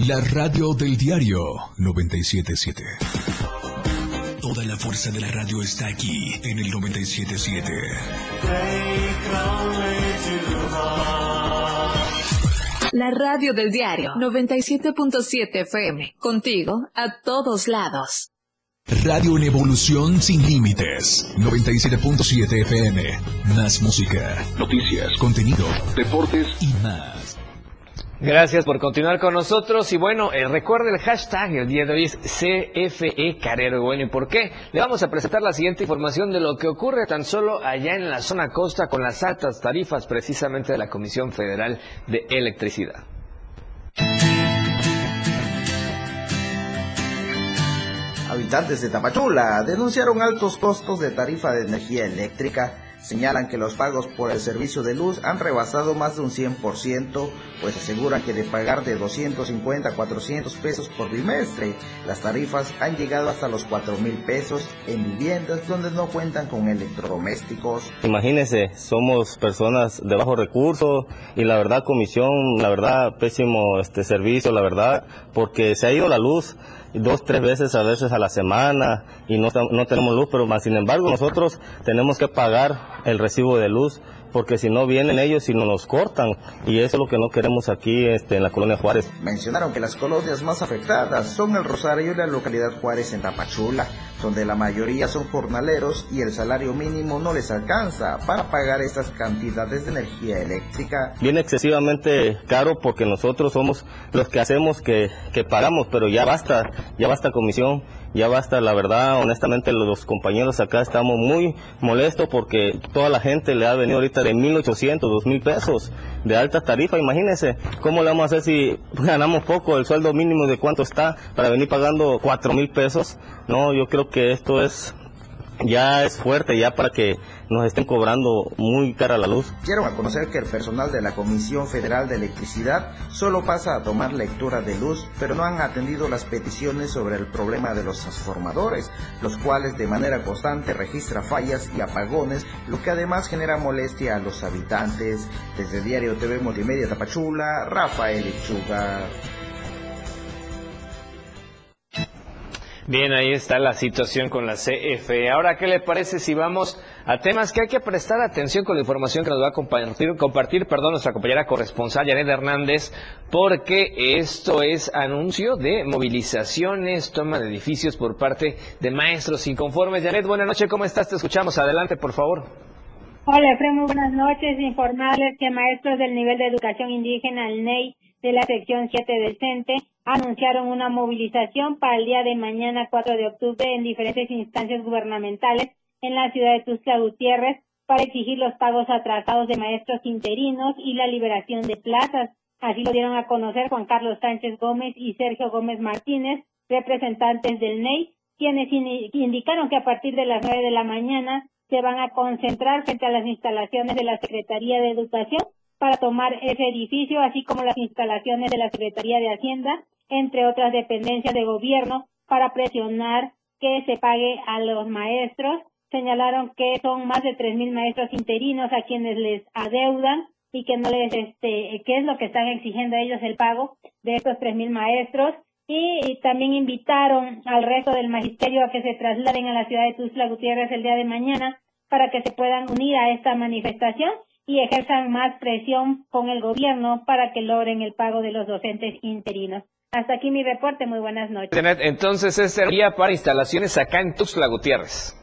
La radio del diario 977. Toda la fuerza de la radio está aquí en el 977. La radio del diario 97.7 FM. Contigo a todos lados. Radio en evolución sin límites. 97.7 FM. Más música, noticias, contenido, deportes y más. Gracias por continuar con nosotros y bueno, eh, recuerde el hashtag el día de hoy es CFE Carero. Bueno, ¿y por qué? Le vamos a presentar la siguiente información de lo que ocurre tan solo allá en la zona costa con las altas tarifas precisamente de la Comisión Federal de Electricidad. Habitantes de Tapachula denunciaron altos costos de tarifa de energía eléctrica Señalan que los pagos por el servicio de luz han rebasado más de un 100%, pues aseguran que de pagar de 250 a 400 pesos por bimestre, las tarifas han llegado hasta los 4 mil pesos en viviendas donde no cuentan con electrodomésticos. Imagínense, somos personas de bajo recurso y la verdad comisión, la verdad pésimo este servicio, la verdad, porque se ha ido la luz dos, tres veces a veces a la semana y no, no tenemos luz, pero más sin embargo nosotros tenemos que pagar el recibo de luz porque si no vienen ellos y nos los cortan y eso es lo que no queremos aquí este, en la colonia Juárez. Mencionaron que las colonias más afectadas son el Rosario y la localidad Juárez en Tapachula, donde la mayoría son jornaleros y el salario mínimo no les alcanza para pagar esas cantidades de energía eléctrica. Viene excesivamente caro porque nosotros somos los que hacemos que, que pagamos, pero ya basta, ya basta comisión ya basta, la verdad, honestamente los compañeros acá estamos muy molestos porque toda la gente le ha venido ahorita de 1.800, 2.000 pesos de alta tarifa, imagínense, ¿cómo le vamos a hacer si ganamos poco, el sueldo mínimo de cuánto está para venir pagando 4.000 pesos? No, yo creo que esto es ya es fuerte ya para que nos estén cobrando muy cara la luz. Quiero conocer que el personal de la Comisión Federal de Electricidad solo pasa a tomar lectura de luz, pero no han atendido las peticiones sobre el problema de los transformadores, los cuales de manera constante registra fallas y apagones, lo que además genera molestia a los habitantes. Desde Diario TV Multimedia Tapachula, Rafael Ichuga. Bien, ahí está la situación con la CFE. Ahora, ¿qué le parece si vamos a temas que hay que prestar atención con la información que nos va a compartir, compartir perdón, nuestra compañera corresponsal, Janet Hernández, porque esto es anuncio de movilizaciones, toma de edificios por parte de maestros inconformes. Janet, buenas noches, ¿cómo estás? Te escuchamos. Adelante, por favor. Hola, Efraín, buenas noches. Informarles que maestros del nivel de educación indígena, el NEI, de la sección 7 del CENTE, anunciaron una movilización para el día de mañana 4 de octubre en diferentes instancias gubernamentales en la ciudad de Tuxtla Gutiérrez para exigir los pagos atrasados de maestros interinos y la liberación de plazas. Así lo dieron a conocer Juan Carlos Sánchez Gómez y Sergio Gómez Martínez, representantes del NEI, quienes indicaron que a partir de las 9 de la mañana se van a concentrar frente a las instalaciones de la Secretaría de Educación para tomar ese edificio, así como las instalaciones de la Secretaría de Hacienda, entre otras dependencias de gobierno, para presionar que se pague a los maestros. Señalaron que son más de 3.000 maestros interinos a quienes les adeudan y que no les, este, qué es lo que están exigiendo ellos el pago de estos 3.000 maestros. Y, también invitaron al resto del magisterio a que se trasladen a la ciudad de Tuzla Gutiérrez el día de mañana para que se puedan unir a esta manifestación y ejerzan más presión con el gobierno para que logren el pago de los docentes interinos. Hasta aquí mi reporte, muy buenas noches. Entonces, es sería para instalaciones acá en Tuxtla Gutiérrez.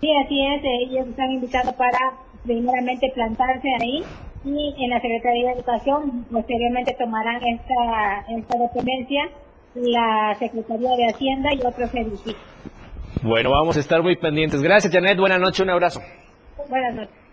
Sí, así es, ellos están invitados para primeramente plantarse ahí y en la Secretaría de Educación posteriormente tomarán esta, esta dependencia la Secretaría de Hacienda y otros servicios. Bueno, vamos a estar muy pendientes. Gracias, Janet. Buenas noches, un abrazo. Buenas noches.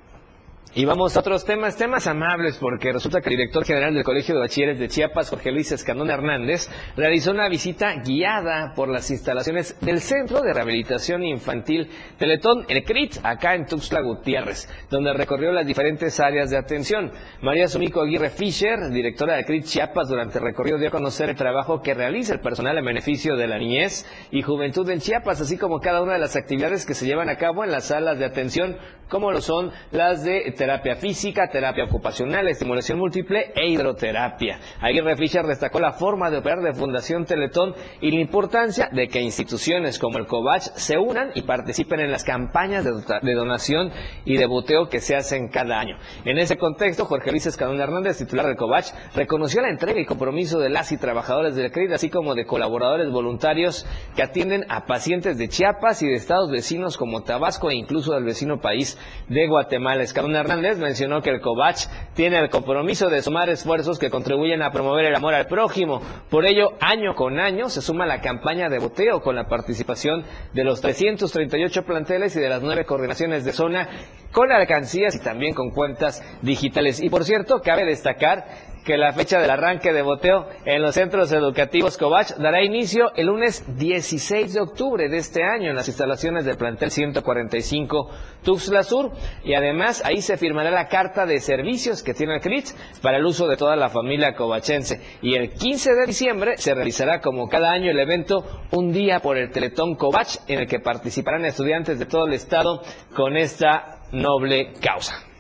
Y vamos a otros temas, temas amables, porque resulta que el director general del Colegio de Bachilleres de Chiapas, Jorge Luis Escandón Hernández, realizó una visita guiada por las instalaciones del Centro de Rehabilitación Infantil Teletón, el CRIT, acá en Tuxtla Gutiérrez, donde recorrió las diferentes áreas de atención. María Sumico Aguirre Fischer, directora del CRIT Chiapas, durante el recorrido dio a conocer el trabajo que realiza el personal en beneficio de la niñez y juventud en Chiapas, así como cada una de las actividades que se llevan a cabo en las salas de atención, como lo son las de terapia física, terapia ocupacional, estimulación múltiple e hidroterapia. Aguirre Fischer destacó la forma de operar de Fundación Teletón y la importancia de que instituciones como el COVACH se unan y participen en las campañas de, donación y de boteo que se hacen cada año. En ese contexto, Jorge Luis Escadón Hernández, titular del COVACH, reconoció la entrega y compromiso de las y trabajadores del CRID, así como de colaboradores voluntarios que atienden a pacientes de Chiapas y de estados vecinos como Tabasco e incluso del vecino país de Guatemala. Escadón Hernández mencionó que el COVACH tiene el compromiso de sumar esfuerzos que contribuyen a promover el amor al prójimo. Por ello, año con año se suma la campaña de boteo con la participación de los 338 planteles y de las nueve coordinaciones de zona con alcancías y también con cuentas digitales. Y por cierto, cabe destacar que la fecha del arranque de boteo en los centros educativos Covach dará inicio el lunes 16 de octubre de este año en las instalaciones del plantel 145 Tuxtla Sur y además ahí se firmará la carta de servicios que tiene el CRITS para el uso de toda la familia covachense y el 15 de diciembre se realizará como cada año el evento Un día por el Teletón Covach en el que participarán estudiantes de todo el estado con esta noble causa.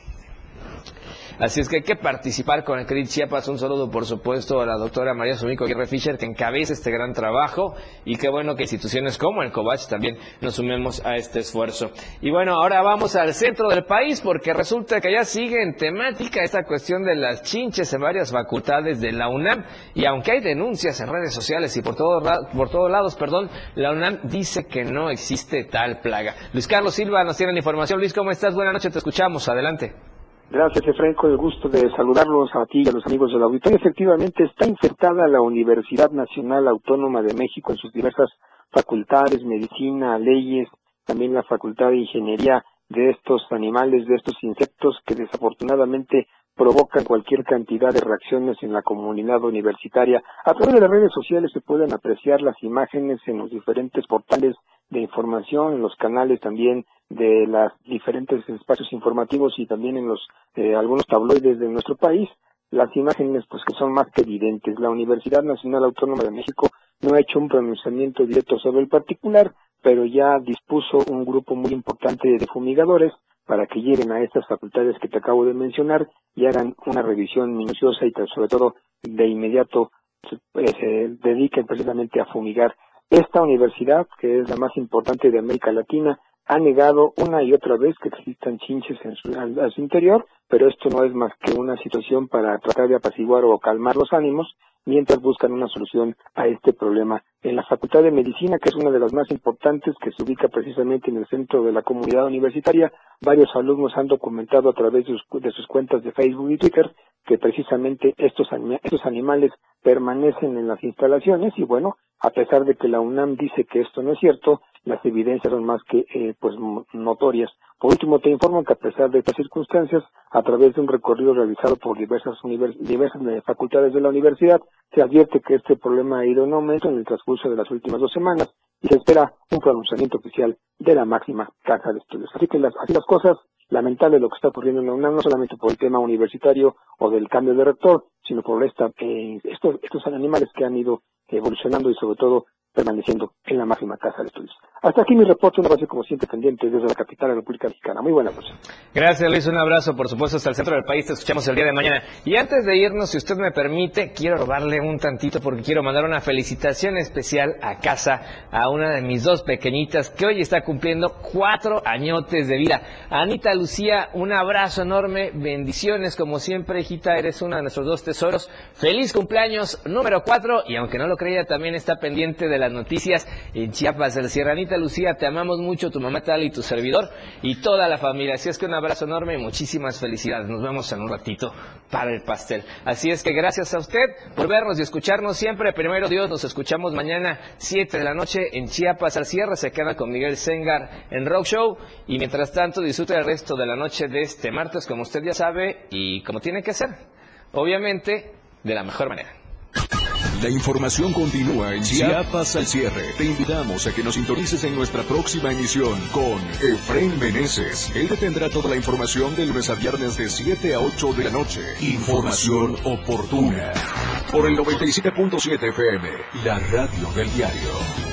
Así es que hay que participar con el CRIT Chiapas. Un saludo, por supuesto, a la doctora María Sumico Aguirre Fischer, que encabeza este gran trabajo. Y qué bueno que instituciones como el COVACH también nos sumemos a este esfuerzo. Y bueno, ahora vamos al centro del país, porque resulta que ya sigue en temática esta cuestión de las chinches en varias facultades de la UNAM. Y aunque hay denuncias en redes sociales y por, todo, por todos lados, perdón, la UNAM dice que no existe tal plaga. Luis Carlos Silva nos tiene la información. Luis, ¿cómo estás? Buenas noches, te escuchamos. Adelante. Gracias, Efraín, el gusto de saludarlos a ti y a los amigos de la auditorio. Efectivamente, está infectada la Universidad Nacional Autónoma de México en sus diversas facultades, medicina, leyes, también la Facultad de Ingeniería de estos animales, de estos insectos que desafortunadamente provocan cualquier cantidad de reacciones en la comunidad universitaria. A través de las redes sociales se pueden apreciar las imágenes en los diferentes portales de información, en los canales también de los diferentes espacios informativos y también en los eh, algunos tabloides de nuestro país, las imágenes pues que son más que evidentes. La Universidad Nacional Autónoma de México no ha hecho un pronunciamiento directo sobre el particular, pero ya dispuso un grupo muy importante de fumigadores para que lleguen a estas facultades que te acabo de mencionar y hagan una revisión minuciosa y sobre todo de inmediato eh, se dediquen precisamente a fumigar. Esta universidad, que es la más importante de América Latina, ha negado una y otra vez que existan chinches en su, al, su interior, pero esto no es más que una situación para tratar de apaciguar o calmar los ánimos mientras buscan una solución a este problema. En la Facultad de Medicina, que es una de las más importantes, que se ubica precisamente en el centro de la comunidad universitaria, varios alumnos han documentado a través de sus, de sus cuentas de Facebook y Twitter que precisamente estos, animales permanecen en las instalaciones y bueno, a pesar de que la UNAM dice que esto no es cierto, las evidencias son más que eh, pues notorias. Por último, te informo que a pesar de estas circunstancias, a través de un recorrido realizado por diversas, diversas eh, facultades de la universidad, se advierte que este problema ha ido en aumento en el transcurso de las últimas dos semanas y se espera un pronunciamiento oficial de la máxima casa de estudios. Así que las, así cosas, lamentable lo que está ocurriendo en la UNAM, no solamente por el tema universitario o del cambio de rector, sino por esta, eh, estos, estos animales que han ido evolucionando y sobre todo permaneciendo en la máxima casa de estudios. Hasta aquí mi reporte, una base como siempre pendiente desde la capital de la República Mexicana. Muy buena noche. Gracias Luis, un abrazo por supuesto hasta el centro del país, te escuchamos el día de mañana. Y antes de irnos, si usted me permite, quiero robarle un tantito porque quiero mandar una felicitación especial a casa a una de mis dos pequeñitas que hoy está cumpliendo cuatro añotes de vida. Anita Lucía, un abrazo enorme, bendiciones como siempre, hijita, eres una de nuestros dos tesoros. Feliz cumpleaños número cuatro y aunque no lo creía, también está pendiente de las noticias en Chiapas del Sierranita Lucía, te amamos mucho, tu mamá tal y tu servidor y toda la familia. Así es que un abrazo enorme y muchísimas felicidades. Nos vemos en un ratito para el pastel. Así es que gracias a usted por vernos y escucharnos siempre. Primero Dios, nos escuchamos mañana 7 de la noche en Chiapas al cierre. Se queda con Miguel Sengar en Rock Show y mientras tanto disfrute el resto de la noche de este martes como usted ya sabe y como tiene que ser. Obviamente de la mejor manera. La información continúa en Chiapas al cierre. Te invitamos a que nos sintonices en nuestra próxima emisión con Efraín Meneses. Él te tendrá toda la información del lunes a viernes de 7 a 8 de la noche. Información oportuna. Por el 97.7 FM, la radio del diario.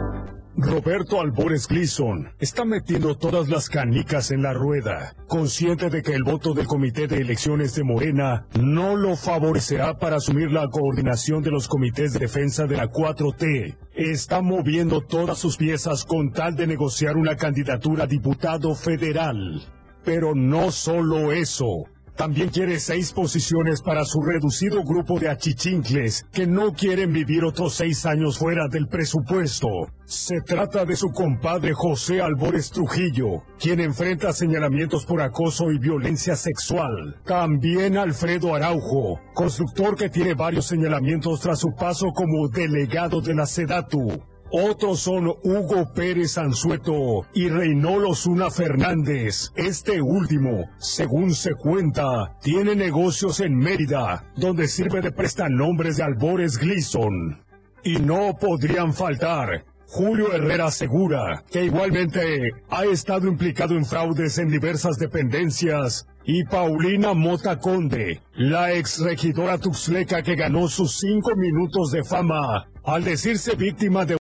Roberto Albores Gleason está metiendo todas las canicas en la rueda, consciente de que el voto del Comité de Elecciones de Morena no lo favorecerá para asumir la coordinación de los comités de defensa de la 4T. Está moviendo todas sus piezas con tal de negociar una candidatura a diputado federal. Pero no solo eso. También quiere seis posiciones para su reducido grupo de achichincles que no quieren vivir otros seis años fuera del presupuesto. Se trata de su compadre José Albores Trujillo, quien enfrenta señalamientos por acoso y violencia sexual. También Alfredo Araujo, constructor que tiene varios señalamientos tras su paso como delegado de la SEDATU. Otros son Hugo Pérez Anzueto y Reynolo Zuna Fernández. Este último, según se cuenta, tiene negocios en Mérida, donde sirve de prestanombres de Albores Gleason. Y no podrían faltar Julio Herrera asegura que igualmente ha estado implicado en fraudes en diversas dependencias. Y Paulina Mota Conde, la ex regidora tuxleca que ganó sus cinco minutos de fama al decirse víctima de